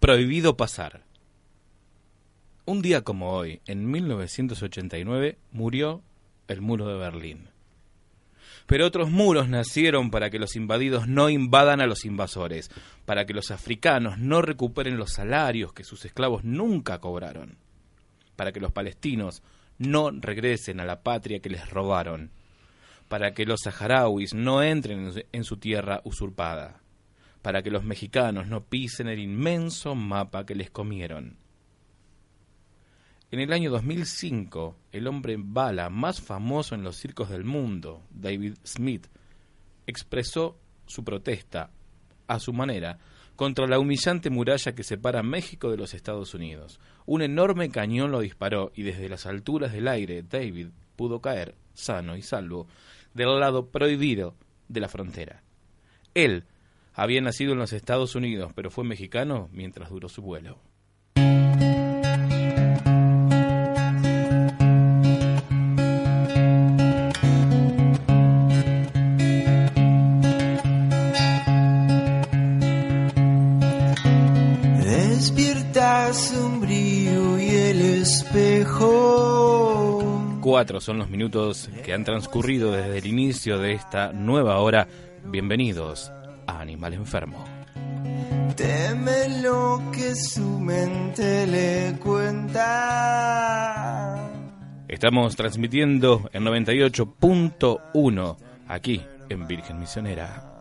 Prohibido pasar. Un día como hoy, en 1989, murió el muro de Berlín. Pero otros muros nacieron para que los invadidos no invadan a los invasores, para que los africanos no recuperen los salarios que sus esclavos nunca cobraron, para que los palestinos no regresen a la patria que les robaron, para que los saharauis no entren en su tierra usurpada para que los mexicanos no pisen el inmenso mapa que les comieron. En el año 2005, el hombre bala más famoso en los circos del mundo, David Smith, expresó su protesta, a su manera, contra la humillante muralla que separa México de los Estados Unidos. Un enorme cañón lo disparó y desde las alturas del aire David pudo caer, sano y salvo, del lado prohibido de la frontera. Él había nacido en los Estados Unidos, pero fue mexicano mientras duró su vuelo. Despierta sombrío y el espejo. Cuatro son los minutos que han transcurrido desde el inicio de esta nueva hora. Bienvenidos Animal Enfermo. Teme lo que su mente le cuenta. Estamos transmitiendo en 98.1 aquí en Virgen Misionera.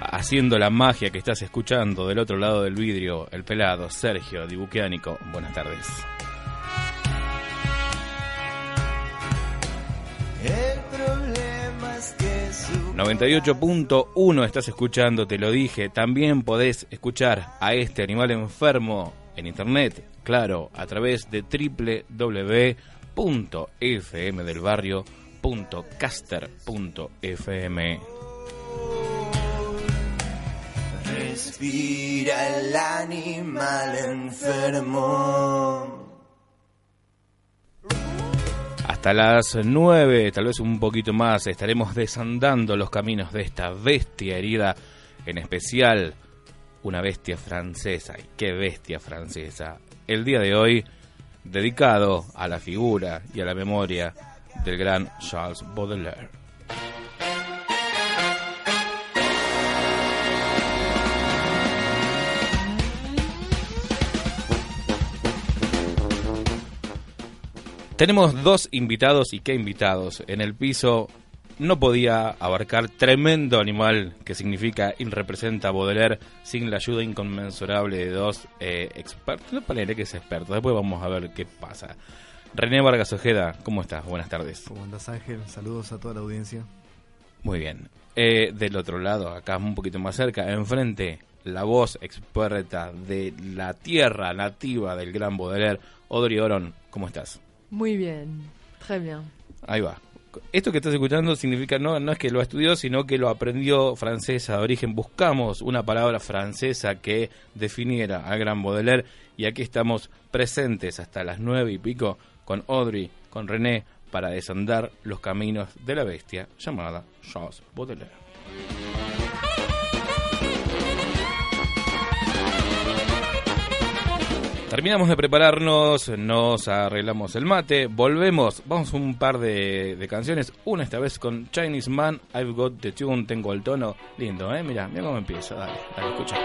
Haciendo la magia que estás escuchando del otro lado del vidrio, el pelado Sergio Dibuqueánico. Buenas tardes. 98.1 estás escuchando, te lo dije. También podés escuchar a este animal enfermo en internet, claro, a través de www.fmdelbarrio.caster.fm. Respira el animal enfermo. Hasta las 9, tal vez un poquito más, estaremos desandando los caminos de esta bestia herida, en especial una bestia francesa. ¿Y qué bestia francesa? El día de hoy dedicado a la figura y a la memoria del gran Charles Baudelaire. Tenemos dos invitados y qué invitados. En el piso no podía abarcar tremendo animal que significa y representa Baudelaire sin la ayuda inconmensurable de dos eh, expertos. No parece que es experto, después vamos a ver qué pasa. René Vargas Ojeda, ¿cómo estás? Buenas tardes. ¿Cómo andas Ángel? Saludos a toda la audiencia. Muy bien. Eh, del otro lado, acá un poquito más cerca, enfrente, la voz experta de la tierra nativa del gran Baudelaire, Audrey Oron. ¿Cómo estás? Muy bien, très bien. Ahí va. Esto que estás escuchando significa no, no es que lo estudió, sino que lo aprendió francesa de origen. Buscamos una palabra francesa que definiera al gran Baudelaire y aquí estamos presentes hasta las nueve y pico con Audrey, con René, para desandar los caminos de la bestia llamada Charles Baudelaire. Terminamos de prepararnos, nos arreglamos el mate, volvemos, vamos un par de, canciones, una esta vez con Chinese Man, I've Got the Tune, tengo el tono, lindo, ¿eh? Mira, mira cómo empieza, dale, dale, escucha.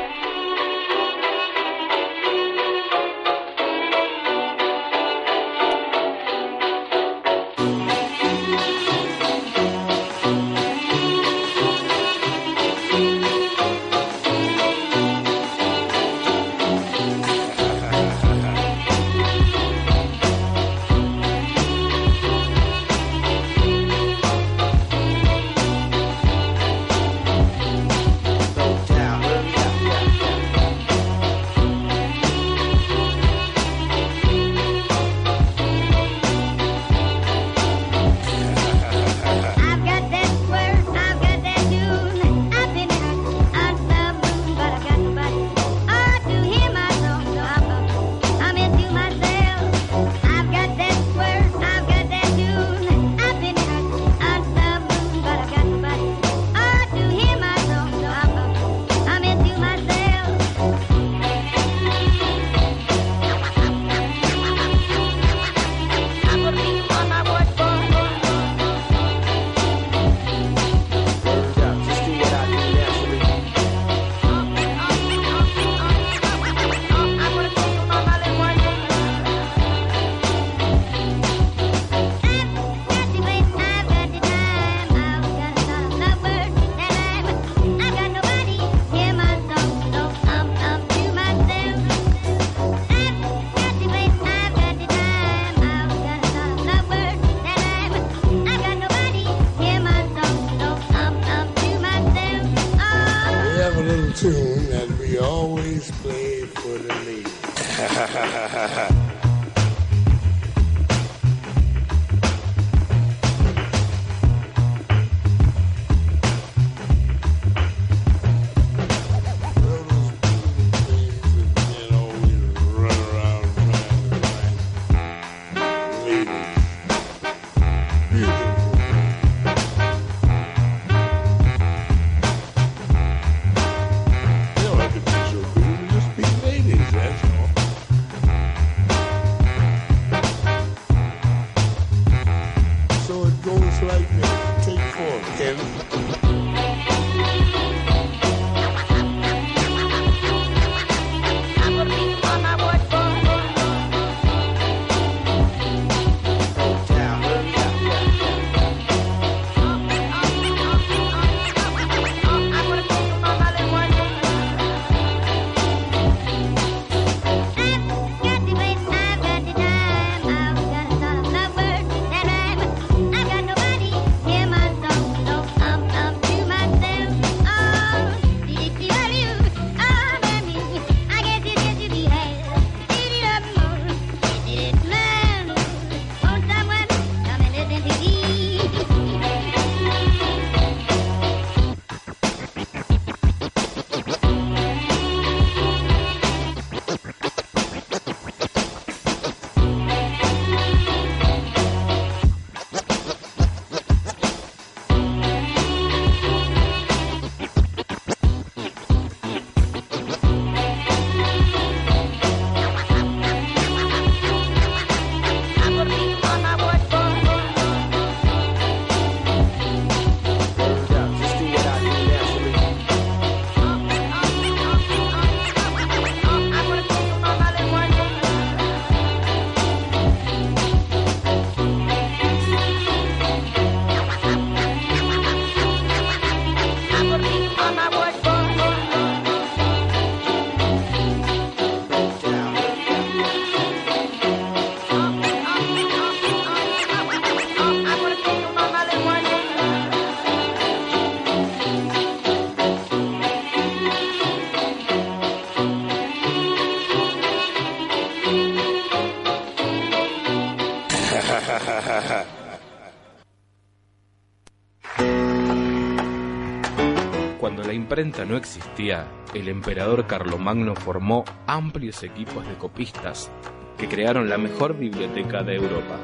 Cuando la imprenta no existía, el emperador Carlomagno formó amplios equipos de copistas que crearon la mejor biblioteca de Europa.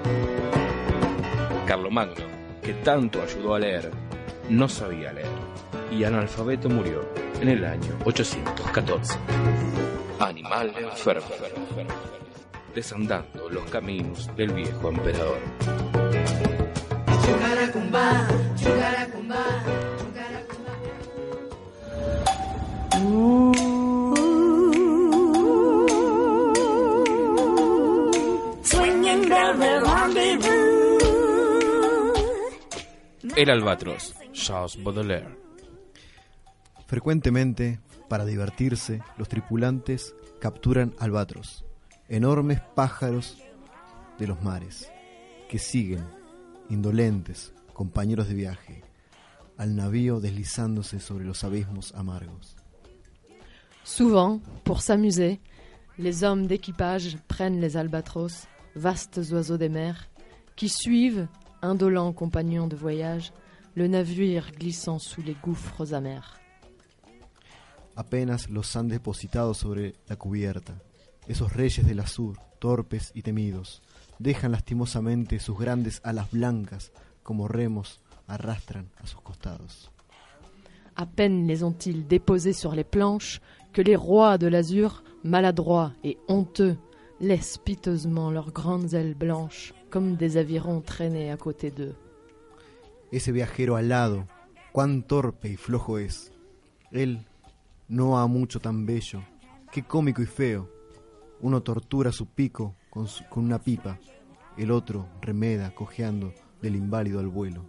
Carlomagno, que tanto ayudó a leer, no sabía leer y analfabeto murió en el año 814. Animal enfermo, desandando los caminos del viejo emperador. El albatros, Charles Baudelaire. Frecuentemente, para divertirse, los tripulantes capturan albatros, enormes pájaros de los mares, que siguen, indolentes, compañeros de viaje, al navío deslizándose sobre los abismos amargos. Souvent, pour s'amuser, les hommes d'équipage prennent les albatros, vastes oiseaux des mers, qui suivent, indolents compagnons de voyage, le navire glissant sous les gouffres amers. Apenas los han depositado sobre la cubierta, esos reyes del azur, torpes y temidos, dejan lastimosamente sus grandes alas blancas como remos arrastran a sus costados. À peine les ont-ils déposés sur les planches que les rois de l'azur, maladroits et honteux, laissent piteusement leurs grandes ailes blanches comme des avirons traîner à côté d'eux. Ese viajero alado, cuán torpe y flojo es. Él no ha mucho tan bello, qué cómico y feo. Uno tortura su pico con, su- con una pipa, el otro remeda cojeando del inválido al vuelo.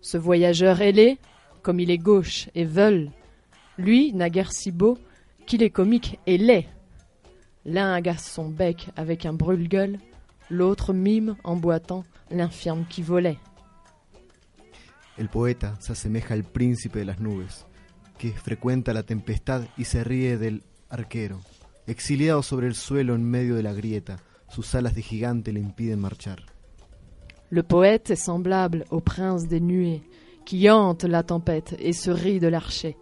Ce voyageur ailé, comme il est gauche et veule, lui n'a guère si beau qu'il est comique et laid. L'un agace son bec avec un brûle-gueule, l'autre mime en boitant l'infirme qui volait. El poeta se asemeja al príncipe de las nubes, que frecuenta la tempestad y se ríe del arquero. Exiliado sobre el suelo en medio de la grieta, sus alas de gigante le impiden marchar. Le poète est semblable au prince des nuées, qui hante la tempête et se rit de l'archer.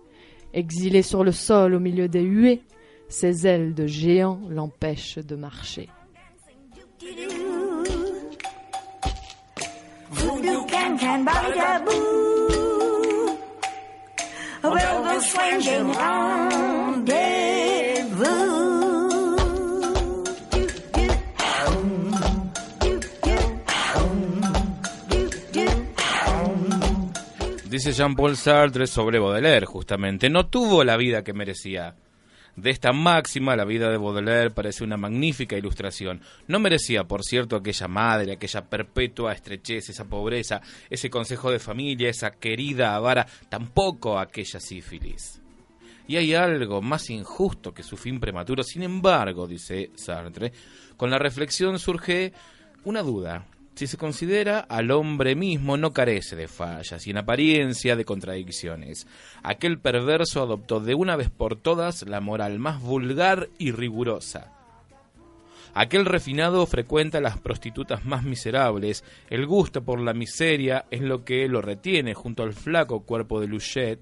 Exilé sur le sol au milieu des huées, ses ailes de géant l'empêchent de marcher. Dice Jean-Paul Sartre sobre Baudelaire, justamente. No tuvo la vida que merecía De esta máxima, la vida de Baudelaire parece una magnífica ilustración. No merecía, por cierto, aquella madre, aquella perpetua estrechez, esa pobreza, ese consejo de familia, esa querida avara, tampoco aquella sífilis. Y hay algo más injusto que su fin prematuro. Sin embargo, dice Sartre, con la reflexión surge una duda. Si se considera al hombre mismo no carece de fallas y en apariencia de contradicciones. Aquel perverso adoptó de una vez por todas la moral más vulgar y rigurosa. Aquel refinado frecuenta las prostitutas más miserables, el gusto por la miseria es lo que lo retiene junto al flaco cuerpo de Luchet,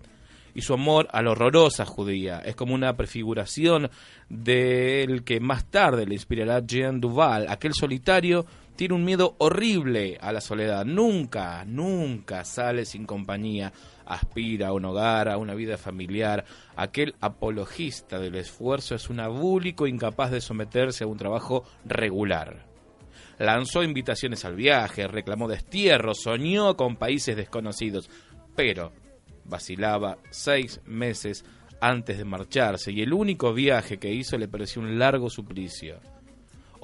y su amor a la horrorosa judía es como una prefiguración del que más tarde le inspirará Jean Duval, aquel solitario tiene un miedo horrible a la soledad, nunca, nunca sale sin compañía, aspira a un hogar, a una vida familiar, aquel apologista del esfuerzo es un abúlico incapaz de someterse a un trabajo regular. Lanzó invitaciones al viaje, reclamó destierro, soñó con países desconocidos, pero vacilaba seis meses antes de marcharse y el único viaje que hizo le pareció un largo suplicio.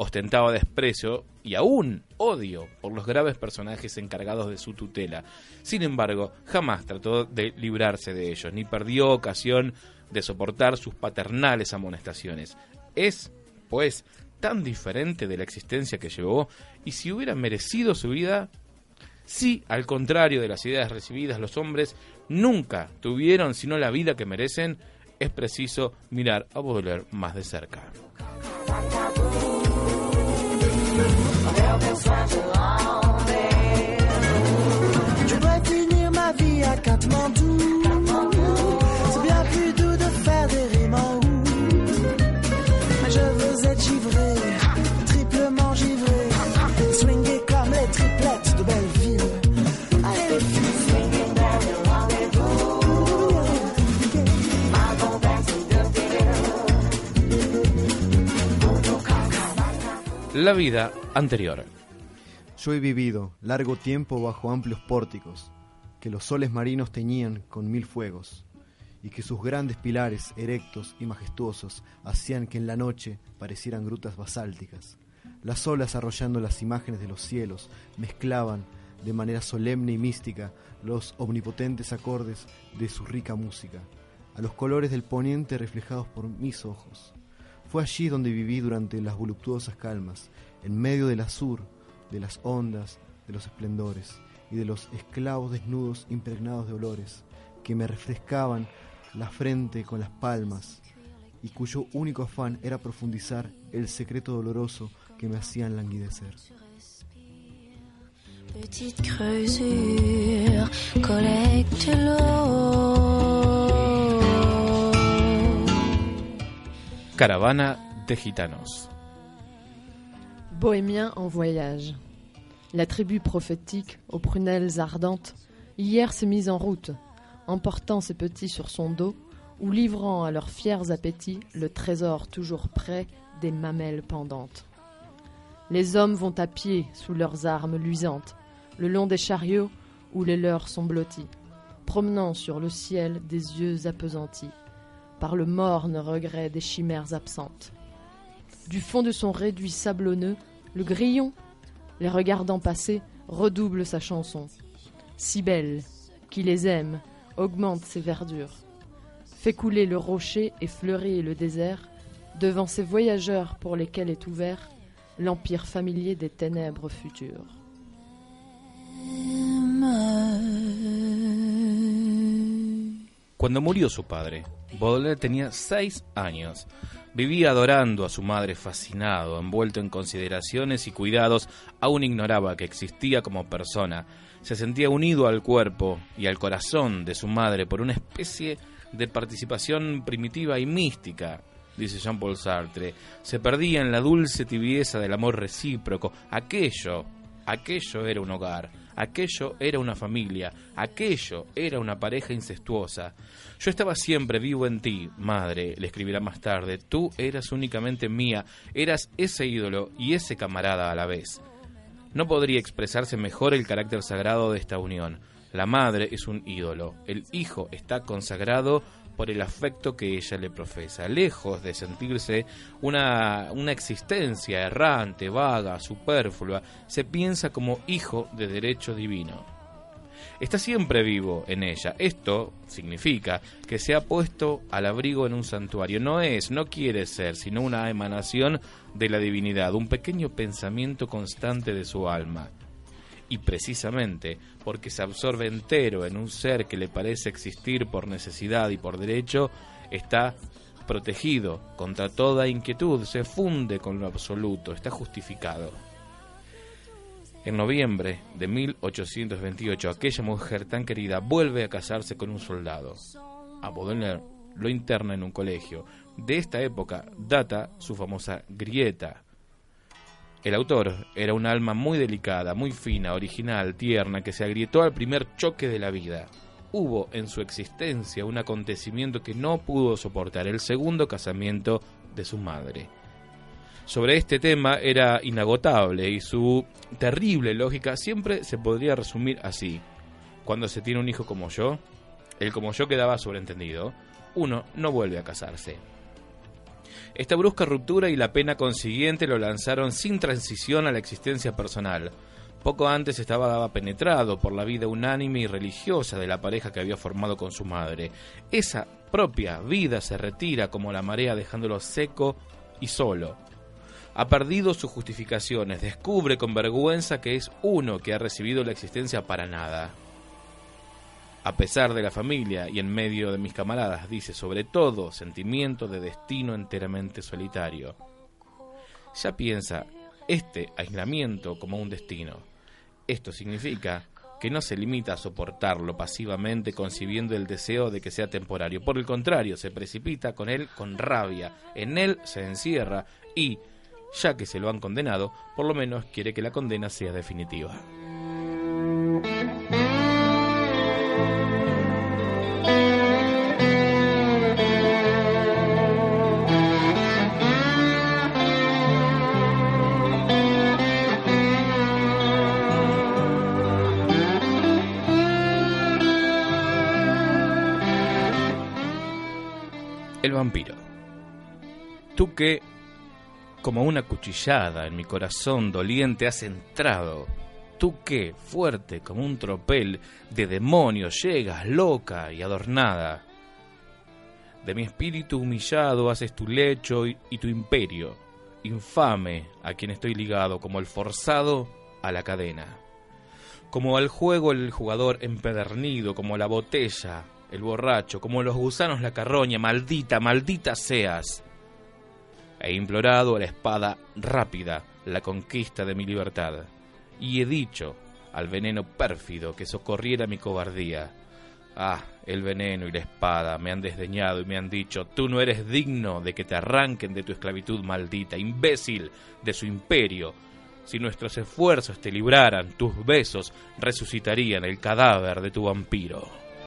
Ostentaba desprecio y aún odio por los graves personajes encargados de su tutela. Sin embargo, jamás trató de librarse de ellos, ni perdió ocasión de soportar sus paternales amonestaciones. Es, pues, tan diferente de la existencia que llevó, y si hubiera merecido su vida, si, al contrario de las ideas recibidas, los hombres nunca tuvieron sino la vida que merecen, es preciso mirar a Baudelaire más de cerca. Je voudrais finir ma vie à Katmandou. C'est bien plus doux de faire des rimes. Mais je veux être givré, triplement givré. Swinguer comme les triplettes de Belleville. La vida anterior. Yo he vivido largo tiempo bajo amplios pórticos, que los soles marinos teñían con mil fuegos, y que sus grandes pilares, erectos y majestuosos, hacían que en la noche parecieran grutas basálticas. Las olas arrollando las imágenes de los cielos mezclaban de manera solemne y mística los omnipotentes acordes de su rica música, a los colores del poniente reflejados por mis ojos. Fue allí donde viví durante las voluptuosas calmas, en medio del azur, de las ondas, de los esplendores y de los esclavos desnudos impregnados de olores, que me refrescaban la frente con las palmas, y cuyo único afán era profundizar el secreto doloroso que me hacían languidecer. Petite creusure, collecte l'eau. Caravana de gitanos. Bohémien en voyage. La tribu prophétique aux prunelles ardentes hier s'est mise en route, emportant ses petits sur son dos ou livrant à leurs fiers appétits le trésor toujours près des mamelles pendantes. Les hommes vont à pied sous leurs armes luisantes, le long des chariots où les leurs sont blottis, promenant sur le ciel des yeux appesantis par le morne regret des chimères absentes. Du fond de son réduit sablonneux, le grillon, les regardant passer, redouble sa chanson. Si belle, qui les aime, augmente ses verdures, fait couler le rocher et fleurir le désert, devant ces voyageurs pour lesquels est ouvert l'empire familier des ténèbres futures. Cuando murió su padre, Baudelaire tenía seis años. Vivía adorando a su madre fascinado, envuelto en consideraciones y cuidados, aún ignoraba que existía como persona. Se sentía unido al cuerpo y al corazón de su madre por una especie de participación primitiva y mística, dice Jean-Paul Sartre. Se perdía en la dulce tibieza del amor recíproco. Aquello, aquello era un hogar, aquello era una familia, aquello era una pareja incestuosa. Yo estaba siempre vivo en ti, madre, le escribirá más tarde. Tú eras únicamente mía, eras ese ídolo y ese camarada a la vez. No podría expresarse mejor el carácter sagrado de esta unión. La madre es un ídolo, el hijo está consagrado por el afecto que ella le profesa, lejos de sentirse una, una existencia errante, vaga, superflua, se piensa como hijo de derecho divino está siempre vivo en ella. Esto significa que se ha puesto al abrigo en un santuario. No es, no quiere ser, sino una emanación de la divinidad, un pequeño pensamiento constante de su alma. Y precisamente porque se absorbe entero en un ser que le parece existir por necesidad y por derecho, está protegido contra toda inquietud, se funde con lo absoluto, está justificado. En noviembre de 1828, aquella mujer tan querida vuelve a casarse con un soldado. A lo interna en un colegio. De esta época data su famosa grieta. El autor era un alma muy delicada, muy fina, original, tierna, que se agrietó al primer choque de la vida. Hubo en su existencia un acontecimiento que no pudo soportar, el segundo casamiento de su madre sobre este tema era inagotable y su terrible lógica siempre se podría resumir así. Cuando se tiene un hijo como yo, el como yo quedaba sobreentendido, uno no vuelve a casarse. Esta brusca ruptura y la pena consiguiente lo lanzaron sin transición a la existencia personal. Poco antes estaba penetrado por la vida unánime y religiosa de la pareja que había formado con su madre. Esa propia vida se retira como la marea dejándolo seco y solo ha perdido sus justificaciones, descubre con vergüenza que es uno que ha recibido la existencia para nada. A pesar de la familia y en medio de mis camaradas, dice sobre todo sentimiento de destino enteramente solitario. Ya piensa este aislamiento como un destino. Esto significa que no se limita a soportarlo pasivamente concibiendo el deseo de que sea temporario. Por el contrario, se precipita con él con rabia, en él se encierra y, ya que se lo han condenado, por lo menos quiere que la condena sea definitiva. Vampiro. Tú que como una cuchillada en mi corazón doliente has entrado. Tú que, fuerte como un tropel de demonio, llegas loca y adornada. De mi espíritu humillado haces tu lecho y tu imperio, infame a quien estoy ligado como el forzado a la cadena. Como al juego el jugador empedernido, como la botella, el borracho, como los gusanos la carroña, maldita, maldita seas He implorado a la espada rápida la conquista de mi libertad, y he dicho al veneno pérfido que socorriera mi cobardía. Ah, el veneno y la espada me han desdeñado y me han dicho, tú no eres digno de que te arranquen de tu esclavitud maldita, imbécil de su imperio. Si nuestros esfuerzos te libraran, tus besos resucitarían el cadáver de tu vampiro.